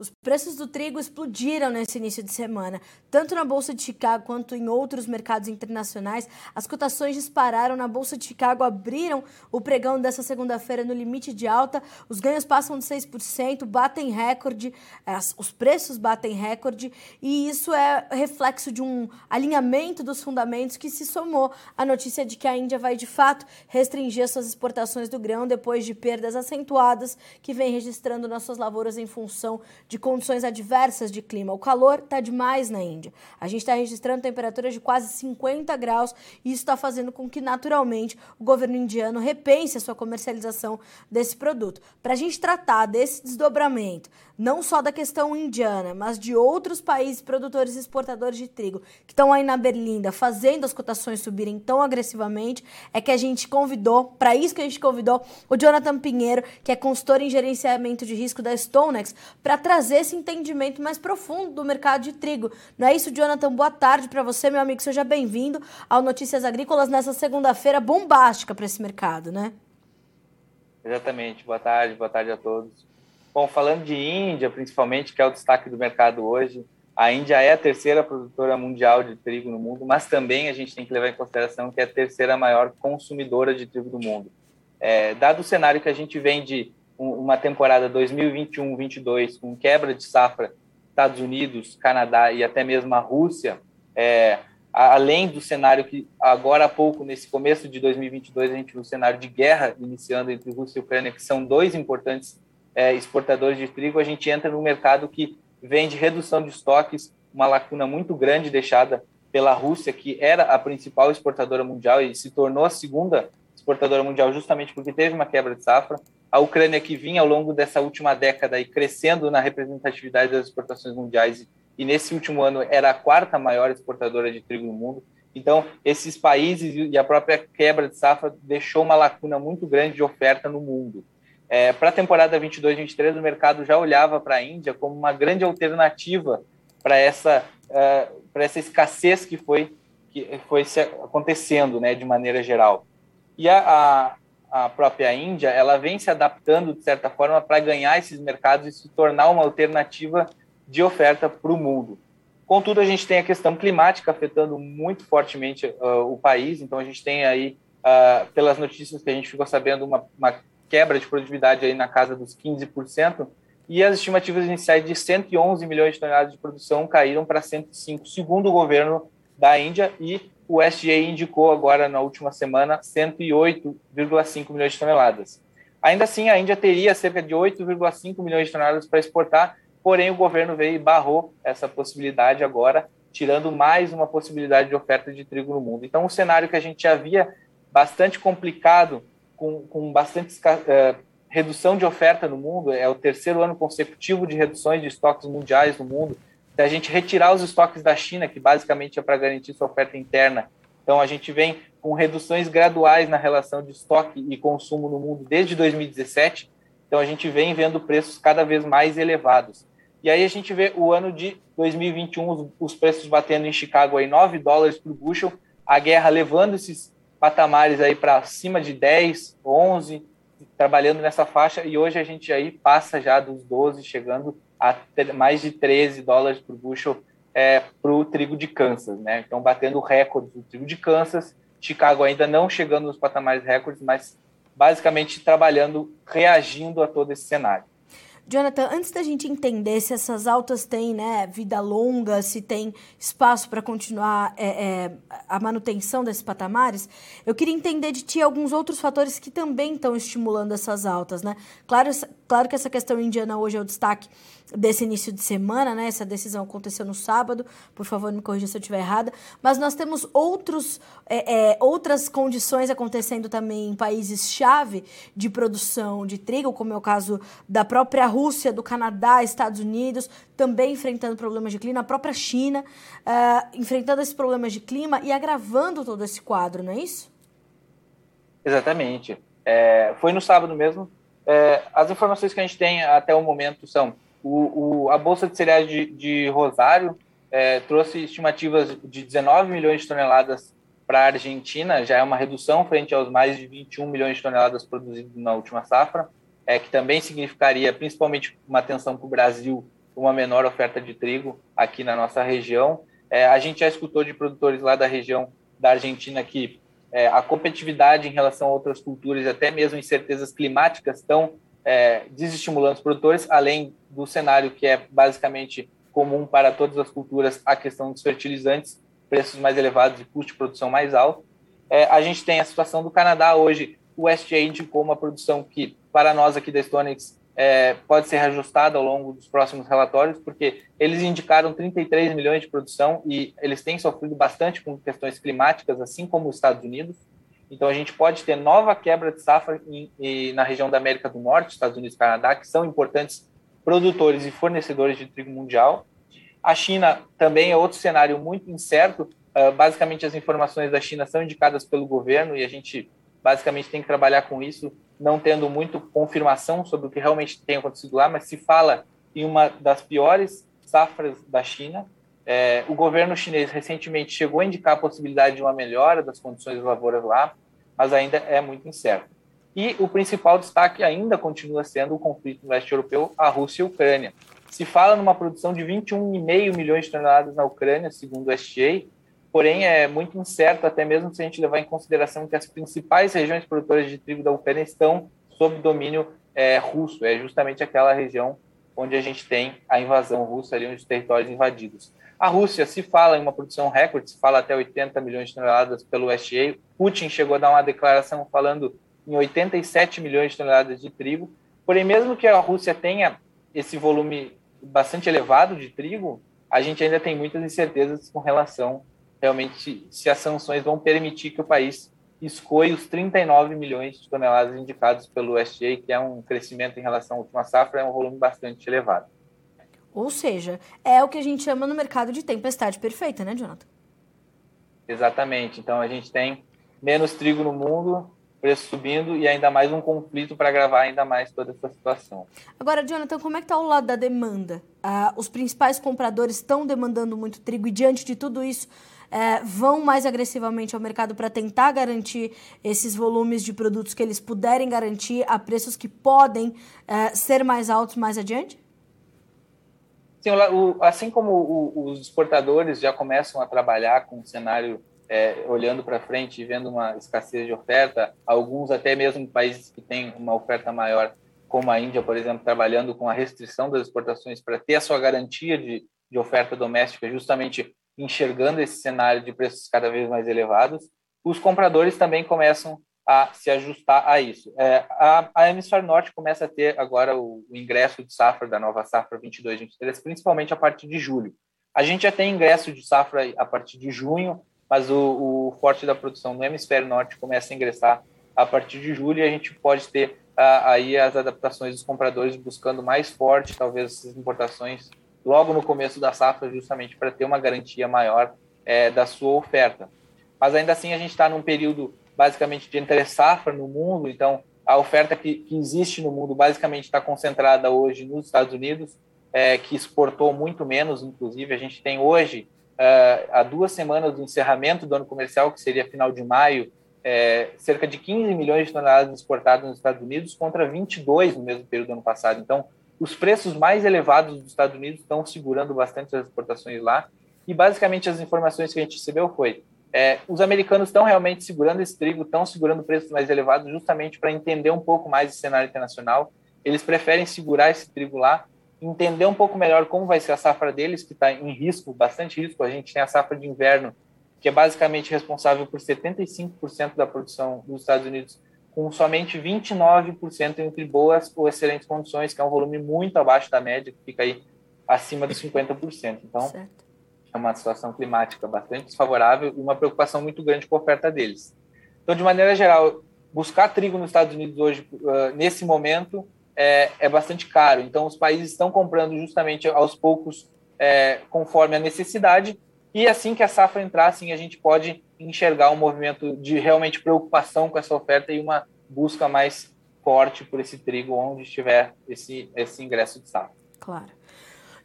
Os preços do trigo explodiram nesse início de semana. Tanto na Bolsa de Chicago quanto em outros mercados internacionais, as cotações dispararam. Na Bolsa de Chicago abriram o pregão dessa segunda-feira no limite de alta. Os ganhos passam de 6%, batem recorde, os preços batem recorde, e isso é reflexo de um alinhamento dos fundamentos que se somou à notícia de que a Índia vai de fato restringir suas exportações do grão depois de perdas acentuadas que vem registrando nas suas lavouras em função de condições adversas de clima. O calor está demais na Índia. A gente está registrando temperaturas de quase 50 graus e isso está fazendo com que, naturalmente, o governo indiano repense a sua comercialização desse produto. Para a gente tratar desse desdobramento, não só da questão indiana, mas de outros países produtores e exportadores de trigo que estão aí na Berlinda fazendo as cotações subirem tão agressivamente, é que a gente convidou, para isso que a gente convidou o Jonathan Pinheiro, que é consultor em gerenciamento de risco da Stonex, para trazer trazer esse entendimento mais profundo do mercado de trigo. Não é isso, Jonathan? Boa tarde para você, meu amigo. Seja bem-vindo ao Notícias Agrícolas nessa segunda-feira bombástica para esse mercado, né? Exatamente. Boa tarde, boa tarde a todos. Bom, falando de Índia, principalmente, que é o destaque do mercado hoje, a Índia é a terceira produtora mundial de trigo no mundo, mas também a gente tem que levar em consideração que é a terceira maior consumidora de trigo do mundo. É, dado o cenário que a gente vem de uma temporada 2021-22 com quebra de safra Estados Unidos, Canadá e até mesmo a Rússia, é, além do cenário que agora há pouco, nesse começo de 2022, a gente viu o cenário de guerra iniciando entre Rússia e Ucrânia, que são dois importantes é, exportadores de trigo, a gente entra num mercado que vem de redução de estoques, uma lacuna muito grande deixada pela Rússia, que era a principal exportadora mundial e se tornou a segunda exportadora mundial justamente porque teve uma quebra de safra a Ucrânia que vinha ao longo dessa última década e crescendo na representatividade das exportações mundiais e nesse último ano era a quarta maior exportadora de trigo no mundo. Então, esses países e a própria quebra de safra deixou uma lacuna muito grande de oferta no mundo. É, para a temporada 22-23, o mercado já olhava para a Índia como uma grande alternativa para essa, uh, essa escassez que foi, que foi acontecendo né, de maneira geral. E a, a, a própria Índia, ela vem se adaptando, de certa forma, para ganhar esses mercados e se tornar uma alternativa de oferta para o mundo. Contudo, a gente tem a questão climática afetando muito fortemente uh, o país, então a gente tem aí, uh, pelas notícias que a gente ficou sabendo, uma, uma quebra de produtividade aí na casa dos 15%, e as estimativas iniciais de 111 milhões de toneladas de produção caíram para 105, segundo o governo da Índia, e o SGA indicou agora na última semana 108,5 milhões de toneladas. Ainda assim, a Índia teria cerca de 8,5 milhões de toneladas para exportar, porém o governo veio e barrou essa possibilidade agora, tirando mais uma possibilidade de oferta de trigo no mundo. Então, um cenário que a gente já via bastante complicado, com, com bastante uh, redução de oferta no mundo, é o terceiro ano consecutivo de reduções de estoques mundiais no mundo, se a gente retirar os estoques da China, que basicamente é para garantir sua oferta interna, então a gente vem com reduções graduais na relação de estoque e consumo no mundo desde 2017, então a gente vem vendo preços cada vez mais elevados. E aí a gente vê o ano de 2021, os, preços batendo em Chicago aí 9 dólares por bushel, a guerra levando esses patamares aí para cima de 10, 11, trabalhando nessa faixa, e hoje a gente aí passa já dos 12, chegando a mais de 13 dólares por bushel é, para o trigo de Kansas, né? Então, batendo recordes do trigo de Kansas, Chicago ainda não chegando nos patamares recordes, mas basicamente trabalhando, reagindo a todo esse cenário. Jonathan, antes da gente entender se essas altas têm né, vida longa, se tem espaço para continuar é, é, a manutenção desses patamares, eu queria entender de ti alguns outros fatores que também estão estimulando essas altas. Né? Claro, claro que essa questão indiana hoje é o destaque desse início de semana, né? Essa decisão aconteceu no sábado, por favor me corrija se eu estiver errada. Mas nós temos outros, é, é, outras condições acontecendo também em países-chave de produção de trigo, como é o caso da própria Rússia, do Canadá, Estados Unidos, também enfrentando problemas de clima, a própria China uh, enfrentando esses problemas de clima e agravando todo esse quadro, não é isso? Exatamente. É, foi no sábado mesmo. É, as informações que a gente tem até o momento são o, o, a Bolsa de Cereais de, de Rosário é, trouxe estimativas de 19 milhões de toneladas para a Argentina, já é uma redução frente aos mais de 21 milhões de toneladas produzidos na última safra, é, que também significaria principalmente uma atenção para o Brasil uma menor oferta de trigo aqui na nossa região. É, a gente já escutou de produtores lá da região da Argentina que é, a competitividade em relação a outras culturas, até mesmo incertezas climáticas, estão é, desestimulando os produtores, além do cenário que é basicamente comum para todas as culturas, a questão dos fertilizantes, preços mais elevados e custo de produção mais alto. É, a gente tem a situação do Canadá hoje, o SGA indicou uma produção que, para nós aqui da Stonex, é, pode ser reajustada ao longo dos próximos relatórios, porque eles indicaram 33 milhões de produção e eles têm sofrido bastante com questões climáticas, assim como os Estados Unidos. Então, a gente pode ter nova quebra de safra em, em, na região da América do Norte, Estados Unidos e Canadá, que são importantes produtores e fornecedores de trigo mundial. A China também é outro cenário muito incerto. Uh, basicamente, as informações da China são indicadas pelo governo e a gente basicamente tem que trabalhar com isso, não tendo muito confirmação sobre o que realmente tem acontecido lá, mas se fala em uma das piores safras da China. É, o governo chinês recentemente chegou a indicar a possibilidade de uma melhora das condições das lavouras lá, mas ainda é muito incerto. E o principal destaque ainda continua sendo o conflito no leste europeu, a Rússia e a Ucrânia. Se fala numa produção de 21,5 milhões de toneladas na Ucrânia, segundo o STA, porém é muito incerto, até mesmo se a gente levar em consideração que as principais regiões produtoras de trigo da Ucrânia estão sob domínio é, russo, é justamente aquela região onde a gente tem a invasão russa, ali onde os territórios invadidos. A Rússia se fala em uma produção recorde, se fala até 80 milhões de toneladas pelo SGA. Putin chegou a dar uma declaração falando em 87 milhões de toneladas de trigo. Porém, mesmo que a Rússia tenha esse volume bastante elevado de trigo, a gente ainda tem muitas incertezas com relação realmente se as sanções vão permitir que o país escoe os 39 milhões de toneladas indicados pelo USDA, que é um crescimento em relação à última safra, é um volume bastante elevado. Ou seja, é o que a gente chama no mercado de tempestade perfeita, né, Jonathan? Exatamente. Então a gente tem menos trigo no mundo, preço subindo e ainda mais um conflito para agravar ainda mais toda essa situação. Agora, Jonathan, como é que está o lado da demanda? Ah, os principais compradores estão demandando muito trigo e diante de tudo isso é, vão mais agressivamente ao mercado para tentar garantir esses volumes de produtos que eles puderem garantir a preços que podem é, ser mais altos mais adiante? Sim, o, assim como o, os exportadores já começam a trabalhar com um cenário é, olhando para frente e vendo uma escassez de oferta, alguns até mesmo países que têm uma oferta maior, como a Índia, por exemplo, trabalhando com a restrição das exportações para ter a sua garantia de, de oferta doméstica, justamente enxergando esse cenário de preços cada vez mais elevados, os compradores também começam a se ajustar a isso. É, a, a Hemisfério Norte começa a ter agora o, o ingresso de safra da nova safra 22-23, principalmente a partir de julho. A gente já tem ingresso de safra a partir de junho, mas o, o forte da produção no hemisfério norte começa a ingressar a partir de julho e a gente pode ter ah, aí as adaptações dos compradores buscando mais forte, talvez essas importações logo no começo da safra, justamente para ter uma garantia maior é, da sua oferta. Mas ainda assim a gente está num período basicamente de entre safra no mundo, então a oferta que, que existe no mundo basicamente está concentrada hoje nos Estados Unidos, é, que exportou muito menos, inclusive a gente tem hoje uh, há duas semanas do encerramento do ano comercial, que seria final de maio, é, cerca de 15 milhões de toneladas exportadas nos Estados Unidos contra 22 no mesmo período do ano passado. Então, os preços mais elevados dos Estados Unidos estão segurando bastante as exportações lá. E basicamente as informações que a gente recebeu foi: é, os americanos estão realmente segurando esse trigo, estão segurando preços mais elevados, justamente para entender um pouco mais o cenário internacional. Eles preferem segurar esse trigo lá entender um pouco melhor como vai ser a safra deles, que está em risco, bastante risco. A gente tem a safra de inverno, que é basicamente responsável por 75% da produção dos Estados Unidos, com somente 29% entre boas ou excelentes condições, que é um volume muito abaixo da média, que fica aí acima dos 50%. Então, certo. é uma situação climática bastante desfavorável e uma preocupação muito grande com a oferta deles. Então, de maneira geral, buscar trigo nos Estados Unidos hoje, uh, nesse momento, é, é bastante caro. Então, os países estão comprando justamente aos poucos, é, conforme a necessidade, e assim que a safra entrar, assim, a gente pode enxergar um movimento de realmente preocupação com essa oferta e uma busca mais forte por esse trigo onde estiver esse, esse ingresso de safra. Claro.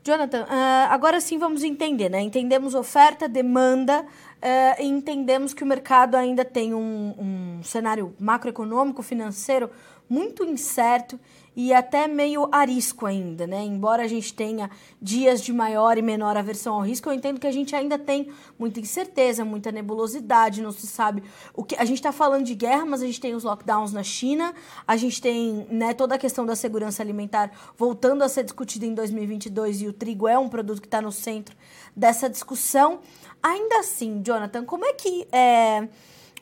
Jonathan, uh, agora sim vamos entender, né? Entendemos oferta, demanda, uh, e entendemos que o mercado ainda tem um, um cenário macroeconômico, financeiro muito incerto e até meio arisco ainda, né? Embora a gente tenha dias de maior e menor aversão ao risco, eu entendo que a gente ainda tem muita incerteza, muita nebulosidade, não se sabe o que a gente está falando de guerra, mas a gente tem os lockdowns na China, a gente tem, né, toda a questão da segurança alimentar voltando a ser discutida em 2022 e o trigo é um produto que está no centro dessa discussão. Ainda assim, Jonathan, como é que é,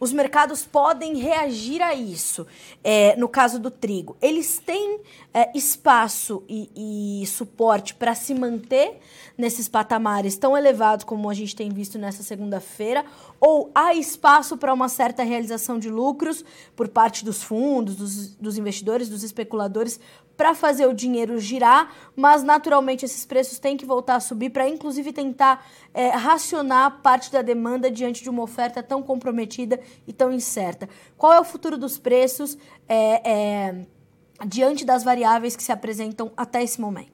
os mercados podem reagir a isso. É, no caso do trigo, eles têm é, espaço e, e suporte para se manter nesses patamares tão elevados como a gente tem visto nessa segunda-feira, ou há espaço para uma certa realização de lucros por parte dos fundos, dos, dos investidores, dos especuladores, para fazer o dinheiro girar, mas naturalmente esses preços têm que voltar a subir para, inclusive, tentar é, racionar parte da demanda diante de uma oferta tão comprometida e tão incerta. Qual é o futuro dos preços é, é, diante das variáveis que se apresentam até esse momento?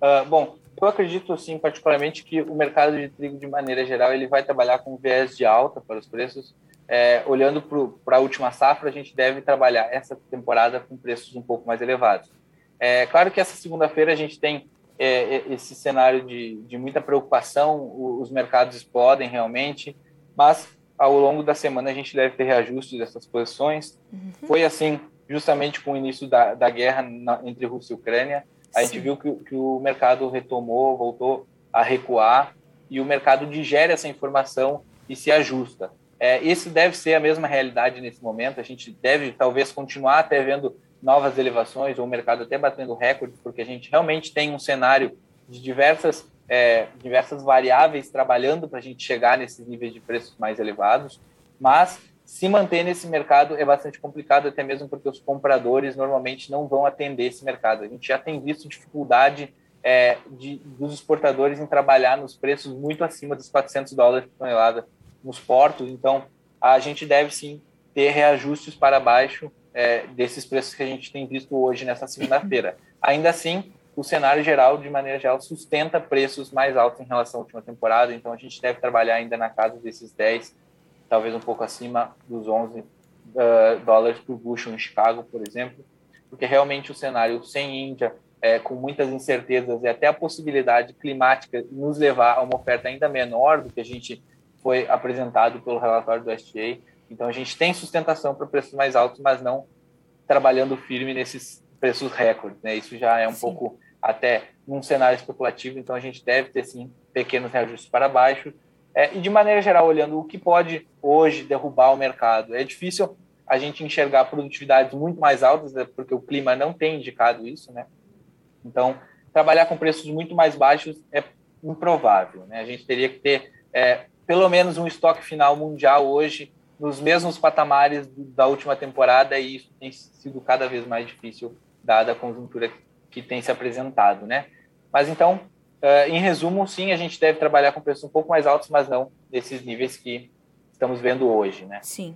Uh, bom, eu acredito, sim, particularmente que o mercado de trigo, de maneira geral, ele vai trabalhar com viés de alta para os preços, é, olhando para a última safra, a gente deve trabalhar essa temporada com preços um pouco mais elevados. É claro que essa segunda-feira a gente tem é, é esse cenário de, de muita preocupação, os mercados explodem realmente, mas ao longo da semana a gente deve ter reajustes dessas posições. Uhum. Foi assim justamente com o início da, da guerra na, entre Rússia e Ucrânia. A Sim. gente viu que, que o mercado retomou, voltou a recuar, e o mercado digere essa informação e se ajusta. É, esse deve ser a mesma realidade nesse momento. A gente deve talvez continuar até vendo novas elevações ou o mercado até batendo recordes, porque a gente realmente tem um cenário de diversas é, diversas variáveis trabalhando para a gente chegar nesses níveis de preços mais elevados. Mas se manter nesse mercado é bastante complicado, até mesmo porque os compradores normalmente não vão atender esse mercado. A gente já tem visto dificuldade é, de, dos exportadores em trabalhar nos preços muito acima dos 400 dólares por tonelada nos portos, então a gente deve sim ter reajustes para baixo é, desses preços que a gente tem visto hoje nessa segunda-feira. Ainda assim, o cenário geral, de maneira geral, sustenta preços mais altos em relação à última temporada, então a gente deve trabalhar ainda na casa desses 10, talvez um pouco acima dos 11 uh, dólares por bushel em Chicago, por exemplo, porque realmente o cenário sem Índia, é, com muitas incertezas e até a possibilidade climática nos levar a uma oferta ainda menor do que a gente foi apresentado pelo relatório do STA. Então a gente tem sustentação para preços mais altos, mas não trabalhando firme nesses preços recordes. Né? Isso já é um sim. pouco até num cenário especulativo, então a gente deve ter sim pequenos reajustes para baixo. É, e de maneira geral, olhando o que pode hoje derrubar o mercado, é difícil a gente enxergar produtividades muito mais altas, né? porque o clima não tem indicado isso, né? Então, trabalhar com preços muito mais baixos é improvável, né? A gente teria que ter é, pelo menos um estoque final mundial hoje nos mesmos patamares da última temporada e isso tem sido cada vez mais difícil dada a conjuntura que tem se apresentado, né? Mas então, uh, em resumo, sim, a gente deve trabalhar com preços um pouco mais altos, mas não nesses níveis que estamos vendo hoje, né? Sim.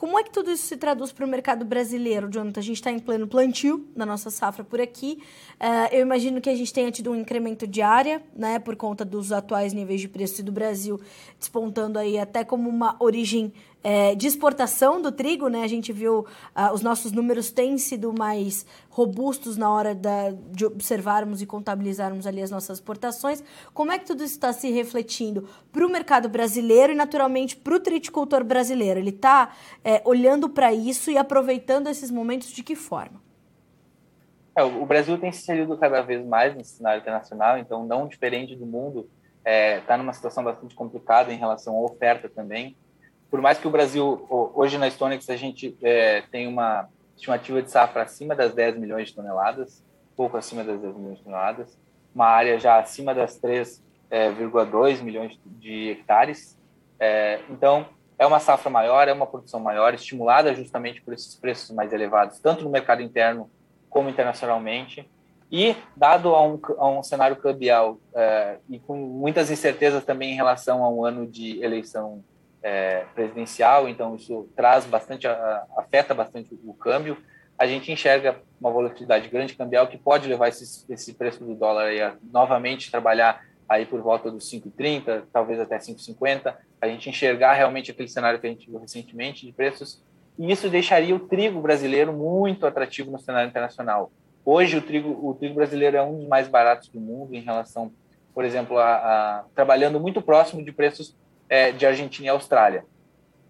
Como é que tudo isso se traduz para o mercado brasileiro, Jonathan? A gente está em pleno plantio na nossa safra por aqui. Uh, eu imagino que a gente tenha tido um incremento de área, né, por conta dos atuais níveis de preço do Brasil despontando aí até como uma origem é, de exportação do trigo, né? A gente viu uh, os nossos números têm sido mais robustos na hora da, de observarmos e contabilizarmos ali as nossas exportações. Como é que tudo isso está se refletindo para o mercado brasileiro e, naturalmente, para o triticultor brasileiro? Ele está é, olhando para isso e aproveitando esses momentos de que forma? É, o Brasil tem se inserido cada vez mais nesse cenário internacional, então, não diferente do mundo, está é, tá numa situação bastante complicada em relação à oferta também por mais que o Brasil, hoje na Stonex, a gente é, tem uma estimativa de safra acima das 10 milhões de toneladas, pouco acima das 10 milhões de toneladas, uma área já acima das 3,2 é, milhões de hectares. É, então, é uma safra maior, é uma produção maior, estimulada justamente por esses preços mais elevados, tanto no mercado interno como internacionalmente. E, dado a um, a um cenário cambial é, e com muitas incertezas também em relação a um ano de eleição é, presidencial, então isso traz bastante, afeta bastante o câmbio. A gente enxerga uma volatilidade grande cambial que pode levar esse, esse preço do dólar a novamente trabalhar aí por volta dos 5,30, talvez até 5,50, a gente enxergar realmente aquele cenário que a gente viu recentemente de preços, e isso deixaria o trigo brasileiro muito atrativo no cenário internacional. Hoje o trigo, o trigo brasileiro é um dos mais baratos do mundo em relação, por exemplo, a, a trabalhando muito próximo de preços é, de Argentina e Austrália.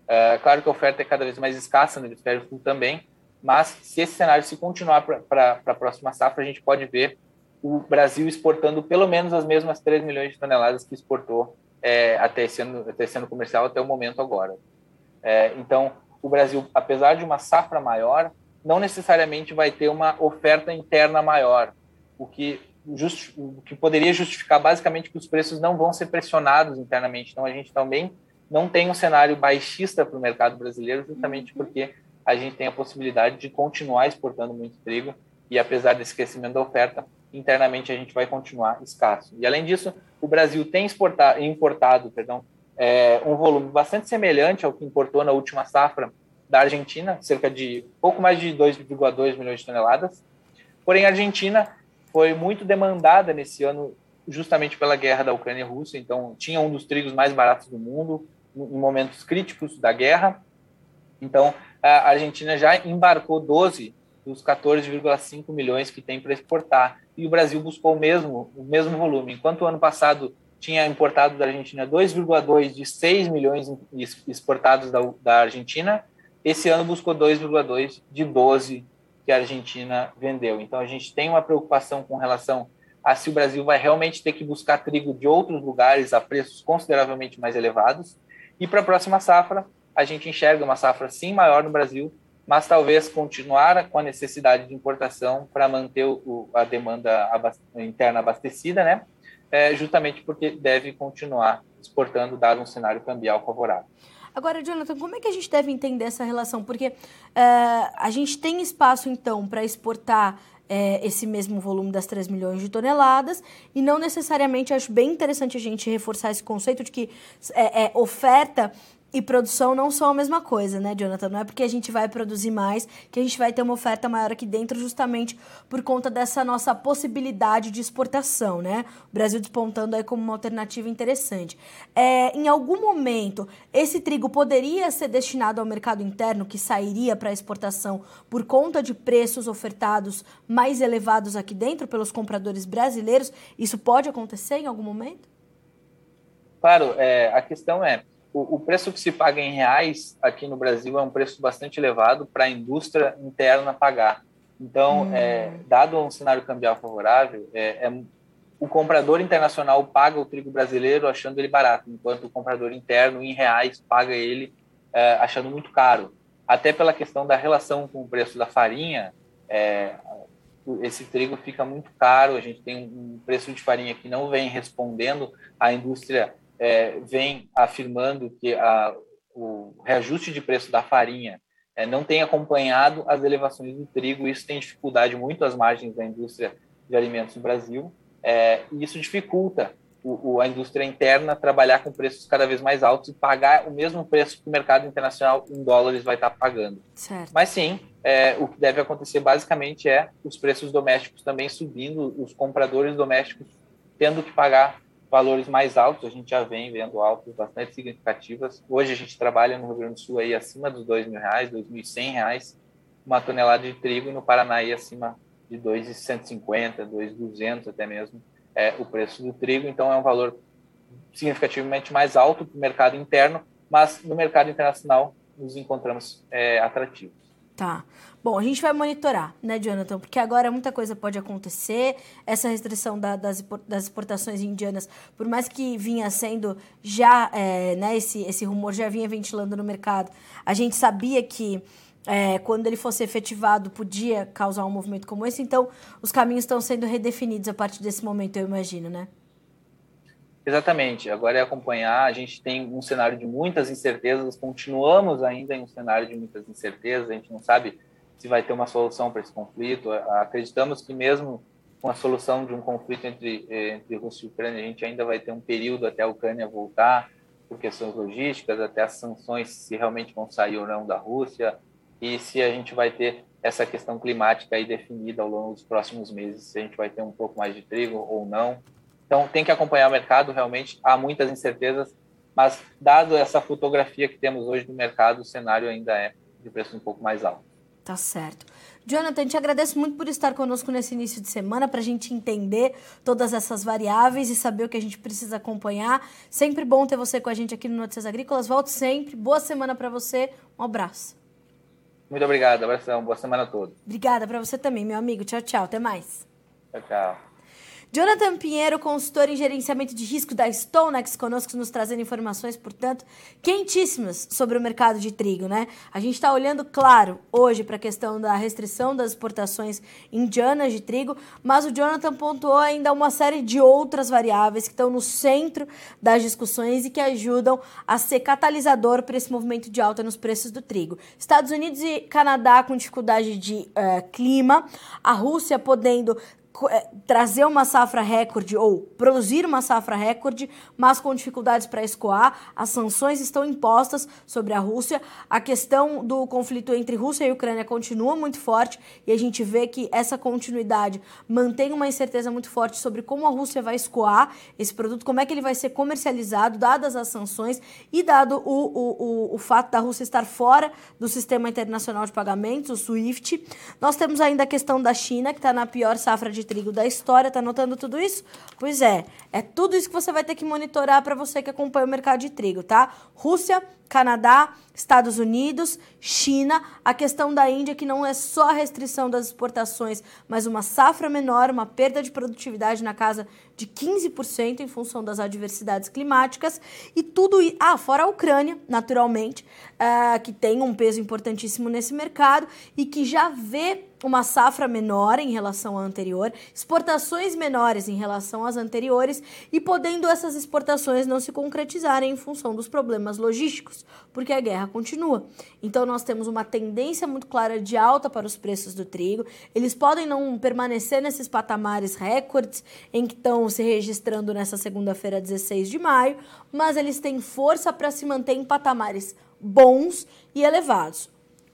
É, claro que a oferta é cada vez mais escassa no hemisfério sul também, mas se esse cenário se continuar para a próxima safra, a gente pode ver o Brasil exportando pelo menos as mesmas 3 milhões de toneladas que exportou é, até, esse ano, até esse ano comercial, até o momento agora. É, então, o Brasil, apesar de uma safra maior, não necessariamente vai ter uma oferta interna maior, o que, just, o que poderia justificar basicamente que os preços não vão ser pressionados internamente. Então, a gente também não tem um cenário baixista para o mercado brasileiro, justamente uhum. porque a gente tem a possibilidade de continuar exportando muito trigo e, apesar desse crescimento da oferta, internamente a gente vai continuar escasso. E além disso, o Brasil tem exportado, importado, perdão, é, um volume bastante semelhante ao que importou na última safra da Argentina, cerca de pouco mais de 2,2 milhões de toneladas. Porém, a Argentina foi muito demandada nesse ano justamente pela guerra da Ucrânia e Rússia, então tinha um dos trigos mais baratos do mundo em momentos críticos da guerra. Então, a Argentina já embarcou 12 dos 14,5 milhões que tem para exportar. E o Brasil buscou o mesmo, o mesmo volume. Enquanto o ano passado tinha importado da Argentina 2,2 de 6 milhões exportados da, da Argentina, esse ano buscou 2,2 de 12 que a Argentina vendeu. Então a gente tem uma preocupação com relação a se o Brasil vai realmente ter que buscar trigo de outros lugares a preços consideravelmente mais elevados. E para a próxima safra, a gente enxerga uma safra sim maior no Brasil, mas talvez continuar com a necessidade de importação para manter o, a demanda abast interna abastecida, né? É, justamente porque deve continuar exportando, dado um cenário cambial favorável. Agora, Jonathan, como é que a gente deve entender essa relação? Porque uh, a gente tem espaço, então, para exportar é, esse mesmo volume das 3 milhões de toneladas, e não necessariamente acho bem interessante a gente reforçar esse conceito de que é oferta e produção não são a mesma coisa, né, Jonathan? Não é porque a gente vai produzir mais que a gente vai ter uma oferta maior aqui dentro, justamente por conta dessa nossa possibilidade de exportação, né? O Brasil despontando aí como uma alternativa interessante. É, em algum momento, esse trigo poderia ser destinado ao mercado interno, que sairia para exportação por conta de preços ofertados mais elevados aqui dentro pelos compradores brasileiros? Isso pode acontecer em algum momento? Claro, é, a questão é o, o, preço que se paga em reais aqui no Brasil é um preço bastante elevado para a indústria interna pagar. Então, hum. é, dado um cenário cambial favorável, é, é, o comprador internacional paga o trigo brasileiro achando ele barato, enquanto o comprador interno em reais paga ele é, achando muito caro. Até pela questão da relação com o preço da farinha, é, esse trigo fica muito caro. A gente tem um preço de farinha que não vem respondendo à indústria é, vem afirmando que a, o reajuste de preço da farinha é, não tem acompanhado as elevações do trigo, isso tem dificuldade muito as margens da indústria de alimentos no Brasil, é, e isso dificulta o, o, a indústria interna trabalhar com preços cada vez mais altos e pagar o mesmo preço que o mercado internacional em dólares vai estar pagando. Certo. Mas sim, é, o que deve acontecer basicamente é os preços domésticos também subindo, os compradores domésticos tendo que pagar valores mais altos, a gente já vem vendo altos bastante significativas. Hoje a gente trabalha no Rio Grande do Sul aí acima dos dois mil reais, dois mil cem reais, uma tonelada de trigo e no Paraná aí acima de dois e cento e cinquenta, dois duzentos até mesmo é o preço do trigo. Então é um valor significativamente mais alto para o mercado interno, mas no mercado internacional nos encontramos é, atrativos. Tá. Bom, a gente vai monitorar, né, Jonathan? Porque agora muita coisa pode acontecer. Essa restrição da, das, das exportações indianas, por mais que vinha sendo já, é, né, esse, esse rumor já vinha ventilando no mercado, a gente sabia que é, quando ele fosse efetivado podia causar um movimento como esse. Então, os caminhos estão sendo redefinidos a partir desse momento, eu imagino, né? Exatamente. Agora é acompanhar. A gente tem um cenário de muitas incertezas, continuamos ainda em um cenário de muitas incertezas. A gente não sabe se vai ter uma solução para esse conflito. Acreditamos que mesmo com a solução de um conflito entre, entre Rússia e Ucrânia, a gente ainda vai ter um período até a Ucrânia voltar, por questões logísticas, até as sanções, se realmente vão sair ou não da Rússia, e se a gente vai ter essa questão climática aí definida ao longo dos próximos meses, se a gente vai ter um pouco mais de trigo ou não. Então, tem que acompanhar o mercado, realmente há muitas incertezas, mas dado essa fotografia que temos hoje no mercado, o cenário ainda é de preço um pouco mais alto. Tá certo. Jonathan, te agradeço muito por estar conosco nesse início de semana para a gente entender todas essas variáveis e saber o que a gente precisa acompanhar. Sempre bom ter você com a gente aqui no Notícias Agrícolas. Volto sempre. Boa semana para você. Um abraço. Muito obrigado. Abração. Boa semana a todos. Obrigada para você também, meu amigo. Tchau, tchau. Até mais. Tchau, tchau. Jonathan Pinheiro, consultor em gerenciamento de risco da Stonex, conosco nos trazendo informações, portanto, quentíssimas sobre o mercado de trigo, né? A gente está olhando, claro, hoje para a questão da restrição das exportações indianas de trigo, mas o Jonathan pontuou ainda uma série de outras variáveis que estão no centro das discussões e que ajudam a ser catalisador para esse movimento de alta nos preços do trigo. Estados Unidos e Canadá com dificuldade de uh, clima, a Rússia podendo trazer uma safra recorde ou produzir uma safra recorde, mas com dificuldades para escoar. As sanções estão impostas sobre a Rússia. A questão do conflito entre Rússia e Ucrânia continua muito forte e a gente vê que essa continuidade mantém uma incerteza muito forte sobre como a Rússia vai escoar esse produto, como é que ele vai ser comercializado, dadas as sanções e dado o, o, o, o fato da Rússia estar fora do sistema internacional de pagamentos, o SWIFT. Nós temos ainda a questão da China, que está na pior safra de de trigo da história. Tá notando tudo isso? Pois é, é tudo isso que você vai ter que monitorar para você que acompanha o mercado de trigo, tá? Rússia, Canadá, Estados Unidos, China, a questão da Índia, que não é só a restrição das exportações, mas uma safra menor, uma perda de produtividade na casa de 15% em função das adversidades climáticas, e tudo. Ah, fora a Ucrânia, naturalmente, uh, que tem um peso importantíssimo nesse mercado e que já vê uma safra menor em relação à anterior, exportações menores em relação às anteriores e podendo essas exportações não se concretizarem em função dos problemas logísticos, porque a guerra continua. Então nós temos uma tendência muito clara de alta para os preços do trigo. Eles podem não permanecer nesses patamares recordes em que estão se registrando nessa segunda-feira, 16 de maio, mas eles têm força para se manter em patamares bons e elevados.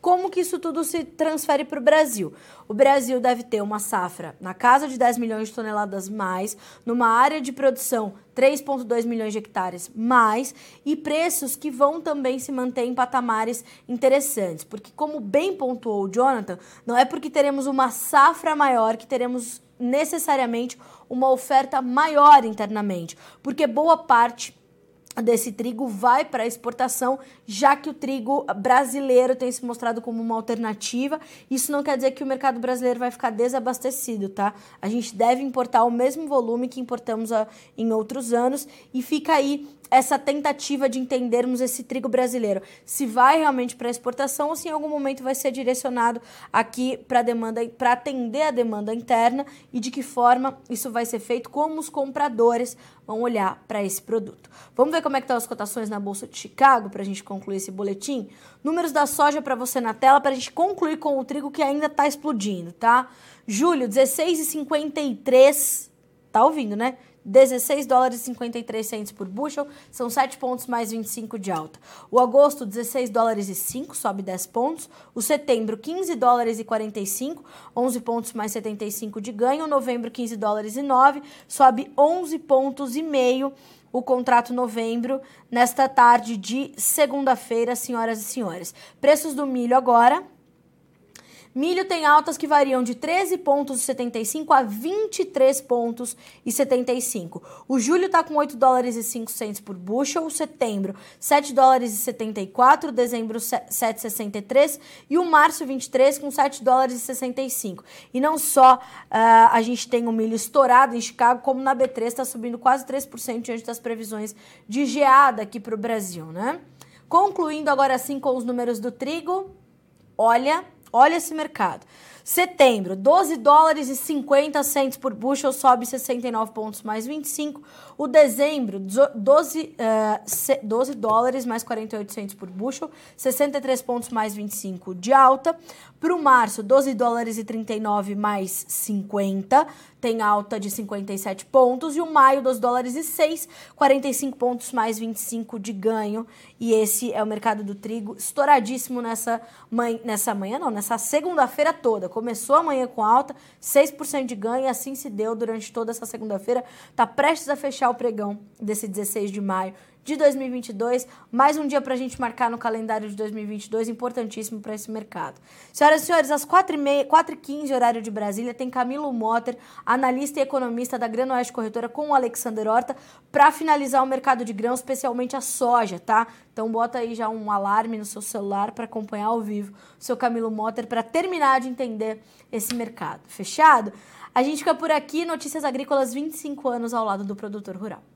Como que isso tudo se transfere para o Brasil? O Brasil deve ter uma safra na casa de 10 milhões de toneladas mais, numa área de produção 3,2 milhões de hectares mais e preços que vão também se manter em patamares interessantes. Porque, como bem pontuou o Jonathan, não é porque teremos uma safra maior que teremos necessariamente uma oferta maior internamente, porque boa parte desse trigo vai para exportação, já que o trigo brasileiro tem se mostrado como uma alternativa. Isso não quer dizer que o mercado brasileiro vai ficar desabastecido, tá? A gente deve importar o mesmo volume que importamos a, em outros anos e fica aí essa tentativa de entendermos esse trigo brasileiro, se vai realmente para exportação ou se em algum momento vai ser direcionado aqui para demanda para atender a demanda interna e de que forma isso vai ser feito, como os compradores vão olhar para esse produto. Vamos ver como é que estão as cotações na bolsa de Chicago para a gente concluir esse boletim. Números da soja para você na tela para a gente concluir com o trigo que ainda está explodindo, tá? Julho 16,53 Tá ouvindo, né? 16 dólares e 53 centos por bushel, são 7 pontos mais 25 de alta. O agosto, 16 dólares e 5, sobe 10 pontos. O setembro, 15 dólares e 45, 11 pontos mais 75 de ganho. O novembro, 15 dólares e 9, sobe 11 pontos e meio o contrato novembro nesta tarde de segunda-feira, senhoras e senhores. Preços do milho agora, Milho tem altas que variam de 13 pontos e 75 a 23 pontos e 75. O julho está com 8 dólares e 5 centos por bushel, o setembro 7 dólares e 74, dezembro 7,63 e o março 23 com 7 dólares e 65. E não só uh, a gente tem o milho estourado em Chicago, como na B3 está subindo quase 3% diante das previsões de geada aqui para o Brasil, né? Concluindo agora sim com os números do trigo, olha Olha esse mercado. Setembro, 12 dólares e 50 centos por bushel, sobe 69 pontos mais 25. O dezembro, 12, uh, 12 dólares mais 48 centos por bushel, 63 pontos mais 25 de alta. Para o março, 12 dólares e 39 mais 50, tem alta de 57 pontos e o maio 2 dólares e 6, 45 pontos mais 25 de ganho. E esse é o mercado do trigo estouradíssimo nessa manhã, nessa manhã não, nessa segunda-feira toda. Começou a manhã com alta, 6% de ganho e assim se deu durante toda essa segunda-feira. Tá prestes a fechar o pregão desse 16 de maio de 2022. Mais um dia para a gente marcar no calendário de 2022, importantíssimo para esse mercado. Senhoras e senhores, às 4h30, 4h15, horário de Brasília, tem Camilo Motter, analista e economista da Grano Oeste Corretora, com o Alexander Horta, para finalizar o mercado de grãos, especialmente a soja, tá? Então bota aí já um alarme no seu celular para acompanhar ao vivo o seu Camilo Motter para terminar de entender esse mercado. Fechado? A gente fica por aqui, Notícias Agrícolas 25 anos ao lado do produtor rural.